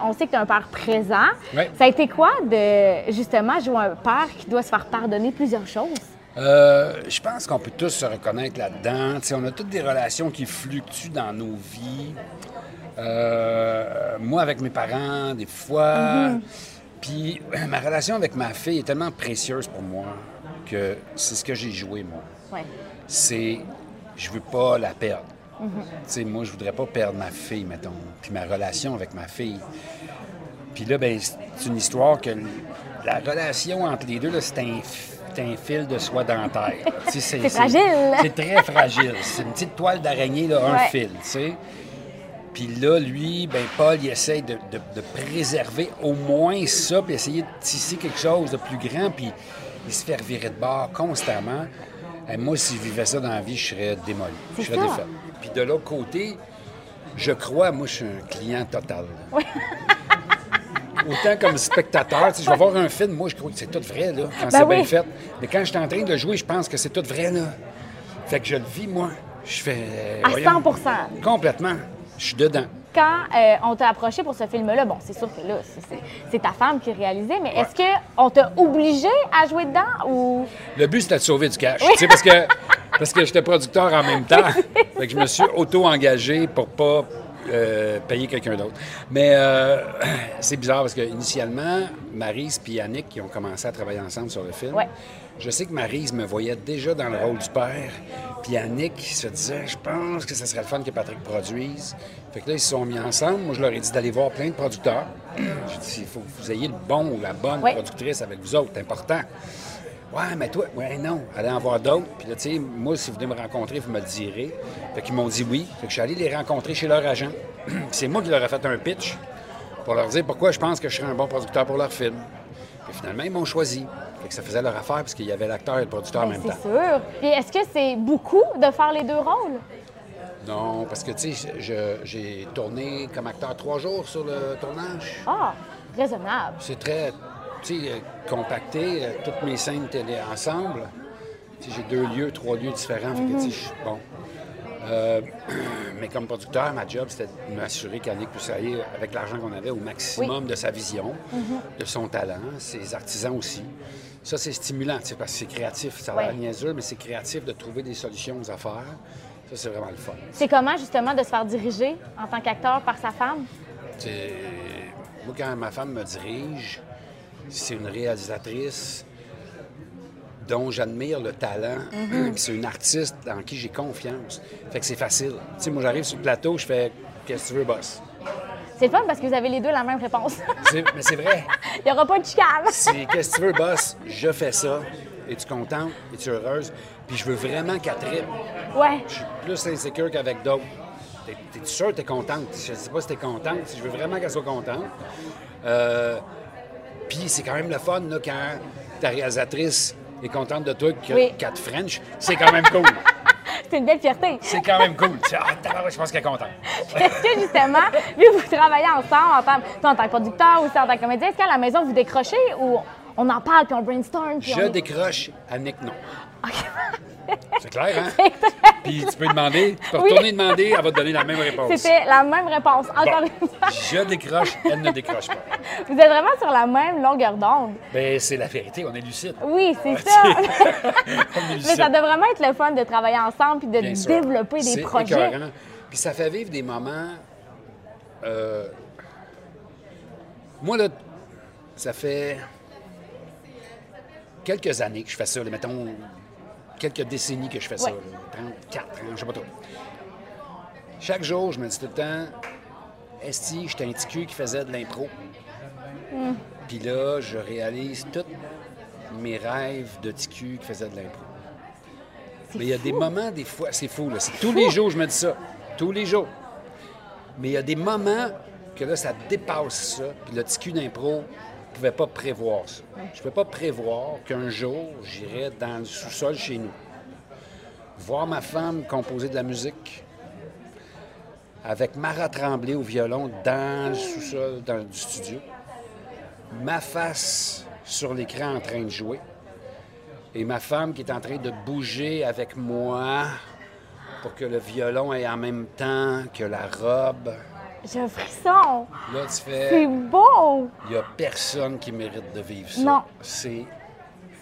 On sait que tu es un père présent. Ouais. Ça a été quoi de justement jouer un père qui doit se faire pardonner plusieurs choses? Euh, je pense qu'on peut tous se reconnaître là-dedans. On a toutes des relations qui fluctuent dans nos vies. Euh, moi, avec mes parents, des fois. Puis ma relation avec ma fille est tellement précieuse pour moi que c'est ce que j'ai joué, moi. Ouais. C'est. Je veux pas la perdre. Tu sais, moi, je voudrais pas perdre ma fille, mettons. Puis ma relation avec ma fille. Puis là, ben, c'est une histoire que la relation entre les deux, c'est un, fil de soie dentaire. C'est fragile. C'est très fragile. C'est une petite toile d'araignée, un fil, tu sais. Puis là, lui, ben Paul, il essaye de, de- de préserver au moins ça, puis essayer de tisser quelque chose de plus grand, puis il se fait revirer de bord constamment. Et moi, si je vivais ça dans la vie, je serais démoli. Je serais défait. Puis de l'autre côté, je crois, moi, je suis un client total. là. Autant comme spectateur, tu sais, je vais voir un film, moi, je crois que c'est tout vrai, là, quand c'est oui. bien fait. Mais quand je suis en train de jouer, je pense que c'est tout vrai, là. Fait que je le vis, moi. Je fais... euh, À voyons. 100 Complètement. Je suis dedans. Quand euh, on t'a approché pour ce film-là, bon, c'est sûr que là, c'est- c'est- c'est ta femme qui réalisait, mais est-ce qu'on t'a obligé à jouer dedans ou? Le but, c'était de sauver du cash. Tu sais, parce que, parce que j'étais producteur en même temps. Fait que je me suis auto-engagé pour pas euh, payer quelqu'un d'autre. Mais euh, c'est bizarre parce que initialement, Maryse et Yannick qui ont commencé à travailler ensemble sur le film. Ouais. Je sais que Maryse me voyait déjà dans le rôle du père. Puis Yannick se disait, je pense que ce serait le fun que Patrick produise. Fait que là, ils se sont mis ensemble. Moi, je leur ai dit d'aller voir plein de producteurs. J'ai dit, il faut que vous ayez le bon ou la bonne Ouais. productrice avec vous autres. C'est important. Ouais, mais toi, ouais, non, allez en voir d'autres. Puis là, tu sais, moi, si vous venez me rencontrer, vous me le direz. Fait qu'ils m'ont dit oui. Fait que je suis allé les rencontrer chez leur agent. c'est moi qui leur ai fait un pitch pour leur dire pourquoi je pense que je serais un bon producteur pour leur film. Puis finalement, ils m'ont choisi. Fait que ça faisait leur affaire parce qu'il y avait l'acteur et le producteur en Ben, même c'est temps. sûr. Puis est-ce que c'est beaucoup de faire les deux rôles? Non, parce que, tu sais, j'ai tourné comme acteur trois jours sur le tournage. Ah, raisonnable. C'est très, euh, compacté. euh, Toutes mes scènes étaient ensemble. J'ai deux lieux, trois lieux différents. Fait que, je suis bon. Euh, mais comme producteur, ma job, c'était de m'assurer qu'Annick puisse aller avec l'argent qu'on avait au maximum de sa vision, de son talent, ses artisans aussi. Ça, c'est stimulant, parce que c'est créatif. Ça a l'air Ouais. niaiseux, mais c'est créatif de trouver des solutions aux affaires. Ça, c'est vraiment le fun. C'est comment justement de se faire diriger en tant qu'acteur par sa femme? C'est- Moi, quand ma femme me dirige, c'est une réalisatrice dont j'admire le talent. Mhm. C'est une artiste en qui j'ai confiance. Fait que c'est facile. Tu sais, moi, j'arrive sur le plateau, je fais Qu'est-ce que tu veux, boss? C'est fun parce que vous avez les deux la même réponse. C'est- Mais c'est vrai. Il n'y aura pas de chicane. C'est Qu'est-ce que tu veux, boss? Je fais ça. Es-tu contente? Es-tu heureuse? Puis je veux vraiment qu'elle tripe. Ouais. Je suis plus insécure qu'avec d'autres. T'es- T'es-tu sûr que t'es contente? Je sais pas si t'es contente. Je veux vraiment qu'elle soit contente. Euh, Puis c'est quand même le fun là, quand ta réalisatrice est contente de toi que Oui. te French. C'est quand même cool. C'est une belle fierté. C'est quand même cool. Tu sais, Ah, je pense qu'elle est contente. Est-ce que justement, vu que vous travaillez ensemble en tant, toi, en tant que producteur ou en tant que comédien, est-ce qu'à la maison vous décrochez ou on en parle puis on brainstorm? Puis Je on décroche, Annick, non. OK. C'est clair, hein? Puis tu peux demander, tu peux Oui. retourner demander, elle va te donner la même réponse. C'était la même réponse. Encore Bon, une fois. je décroche, elle ne décroche pas. Vous êtes vraiment sur la même longueur d'onde. Ben, c'est la vérité, on est lucide. Oui, c'est ça. on est Mais ça doit vraiment être le fun de travailler ensemble puis de Bien sûr. développer des projets. écœurant. Puis ça fait vivre des moments. euh, Moi, là, ça fait quelques années que je fais ça. mettons, quelques décennies que je fais ça. Ouais. là, 34 ans, je sais pas trop. Chaque jour, je me dis tout le temps Esti, j'étais un petit cul qui faisait de l'impro. Hmm. Puis là, je réalise tous mes rêves de petit cul qui faisait de l'impro. Mais il y a fou. des moments, des fois, c'est fou, là. C'est tous les jours, je me dis ça. Tous les jours. Mais il y a des moments que là, ça dépasse ça. Puis le petit cul d'impro ne pouvait pas prévoir ça. Je ne pouvais pas prévoir qu'un jour, j'irais dans le sous-sol chez nous. Voir ma femme composer de la musique avec Mara Tremblay au violon dans le sous-sol du studio. Ma face sur l'écran en train de jouer. Et ma femme qui est en train de bouger avec moi pour que le violon ait en même temps que la robe. J'ai un frisson. Là, tu fais. C'est beau. Il n'y a personne qui mérite de vivre ça. Non. C'est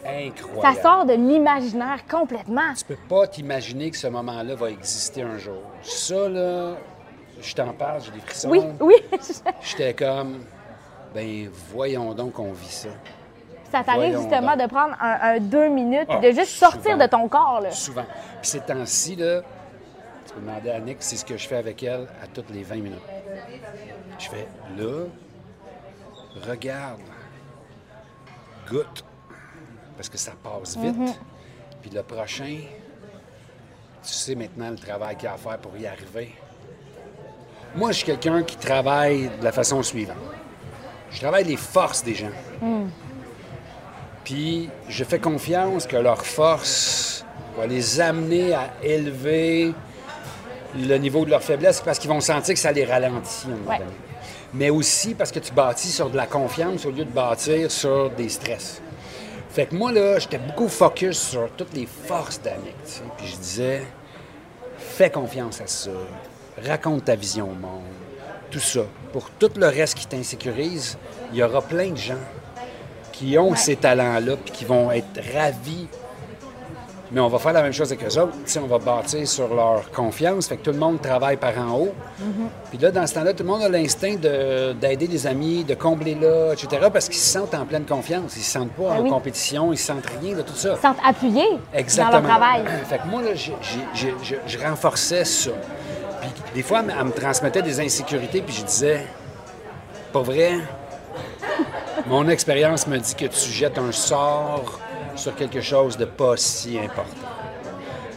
Ça incroyable. sort de l'imaginaire complètement. Tu peux pas t'imaginer que ce moment-là va exister un jour. Ça, là, je t'en parle, j'ai des frissons. Oui, oui. J'étais comme, ben voyons donc qu'on vit ça. Ça t'arrive justement donc. de prendre un, un deux minutes Ah, et de juste sortir souvent. de ton corps. Là. Souvent. Puis ces temps-ci, là, tu peux demander à Annick, c'est ce que je fais avec elle à toutes les 20 minutes. Je fais, là, regarde, goûte, parce que ça passe vite. Mhm. Puis le prochain, tu sais maintenant le travail qu'il y a à faire pour y arriver. Moi, je suis quelqu'un qui travaille de la façon suivante. Je travaille les forces des gens. Puis je fais confiance que leur force va les amener à élever le niveau de leur faiblesse parce qu'ils vont sentir que ça les ralentit. Ouais. Mais aussi parce que tu bâtis sur de la confiance au lieu de bâtir sur des stress. Fait que moi, là, j'étais beaucoup focus sur toutes les forces d'Annick. tu sais. Puis je disais, fais confiance à ça. Raconte ta vision au monde. Tout ça. Pour tout le reste qui t'insécurise, il y aura plein de gens qui ont ces talents-là puis qui vont être ravis. Mais on va faire la même chose avec eux autres. On va bâtir sur leur confiance. Fait que tout le monde travaille par en haut. Puis là, dans ce temps-là, tout le monde a l'instinct de- d'aider des amis, de combler là, etc. Parce qu'ils se sentent en pleine confiance. Ils se sentent pas en oui. compétition, ils se sentent rien de tout ça. Ils se sentent appuyés Exactement. dans leur travail. Fait que moi, là, j'ai- j'ai- j'ai- je, je renforçais ça. Puis des fois, elle me- elle me transmettait des insécurités, puis je disais, pas vrai, mon expérience me dit que tu jettes un sort sur quelque chose de pas si important.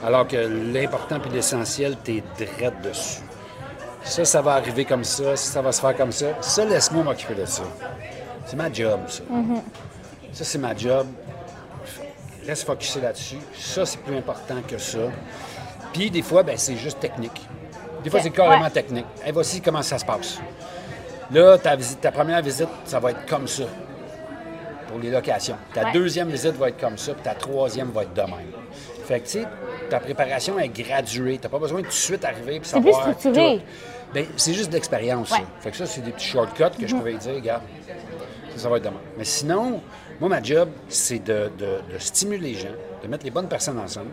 Alors que l'important puis l'essentiel, t'es drette dessus. Ça, ça va arriver comme ça, ça, ça va se faire comme ça. Ça, laisse-moi m'occuper de ça. C'est ma job, ça. Ça, c'est ma job. Reste focusé là-dessus. Ça, c'est plus important que ça. Puis, des fois, ben, c'est juste technique. Des fois, c'est carrément ouais. technique. Et voici comment ça se passe. Là, ta, visite, ta première visite, ça va être comme ça pour les locations. Ta Ouais. deuxième visite va être comme ça, puis ta troisième va être de même. Fait que, tu sais, ta préparation est graduée. Tu n'as pas besoin de tout de suite arriver puis C'est plus savoir structuré. tout. Ben, c'est juste de l'expérience, ça. Fait que ça, c'est des petits shortcuts que je pouvais dire, regarde, ça, ça va être demain. Mais sinon, moi, ma job, c'est de, de- de stimuler les gens, de mettre les bonnes personnes ensemble,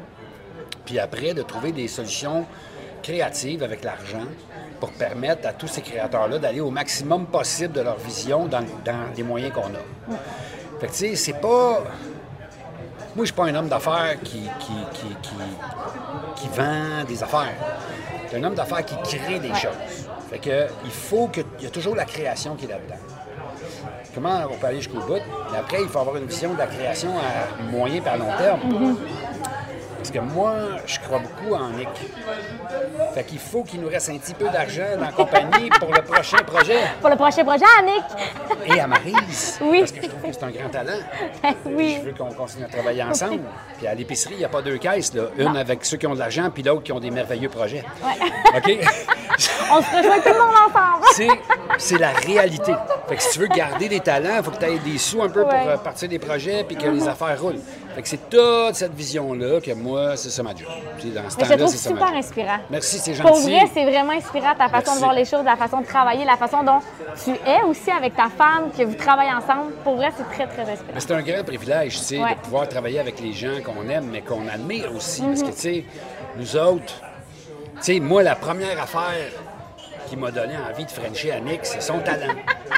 puis après, de trouver des solutions créatives avec l'argent pour permettre à tous ces créateurs-là d'aller au maximum possible de leur vision dans, dans les moyens qu'on a. Fait que, tu sais, c'est pas... Moi, je suis pas un homme d'affaires qui, qui, qui, qui, qui vend des affaires. C'est un homme d'affaires qui crée des choses. Fait que, il faut que... Il y a toujours la création qui est là-dedans. Comment on peut aller jusqu'au bout? Mais après, il faut avoir une vision de la création à moyen et à long terme. Parce que moi, je crois beaucoup en Nick. Fait qu'il faut qu'il nous reste un petit peu d'argent dans la compagnie pour le prochain projet. Pour le prochain projet, Annick! Et à Maryse. Oui. Parce que je trouve que c'est un grand talent. oui. Je veux qu'on continue à travailler ensemble. Puis à l'épicerie, il n'y a pas deux caisses. Là. Une avec ceux qui ont de l'argent, puis l'autre qui ont des merveilleux projets. OK? On se rejoint tout le monde ensemble. c'est, la réalité. Fait que si tu veux garder des talents, il faut que tu aies des sous un peu Ouais. pour euh, partir des projets puis que les affaires roulent. C'est toute cette vision-là que moi, c'est ça ma job. Puis dans ce Mais je trouve ça super inspirant. Merci, c'est Pour gentil. vrai, c'est vraiment inspirant ta façon Merci. de voir les choses, la façon de travailler, la façon dont tu es aussi avec ta femme, que vous travaillez ensemble. Pour vrai, c'est très, très inspirant. C'est un grand privilège, tu sais, Ouais. de pouvoir travailler avec les gens qu'on aime, mais qu'on admire aussi. Mhm. Parce que, tu sais, nous autres, tu sais, moi, la première affaire qui m'a donné envie de Frencher Annick, c'est son talent.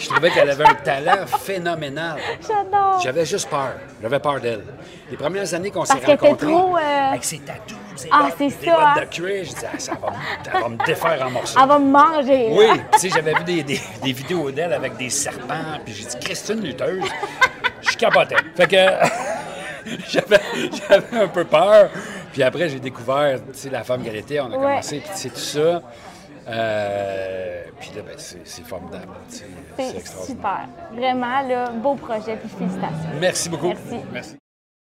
Je trouvais qu'elle avait un talent phénoménal. J'adore. J'avais juste peur. J'avais peur d'elle. Les premières années qu'on s'est Parce qu'elle était rencontrés, trop, euh, avec ses tatous, ses Ah, bottes, c'est ça, bottes hein? de cuir, je disais, ah, ça, va, me- ça va me défaire en morceaux. Elle va me manger. Oui, tu sais, j'avais vu des, des- des vidéos d'elle avec des serpents, puis j'ai dit, Christine lutteuse, je capotais. Fait que j'avais, un peu peur. Puis après, j'ai découvert, tu sais, la femme qu'elle était, on a Ouais. commencé, puis tu sais, tout ça. Euh, puis là, ben, c'est, formidable, c'est C'est extraordinaire. super. Vraiment, là, beau projet, puis félicitations. Merci beaucoup. Merci. Merci.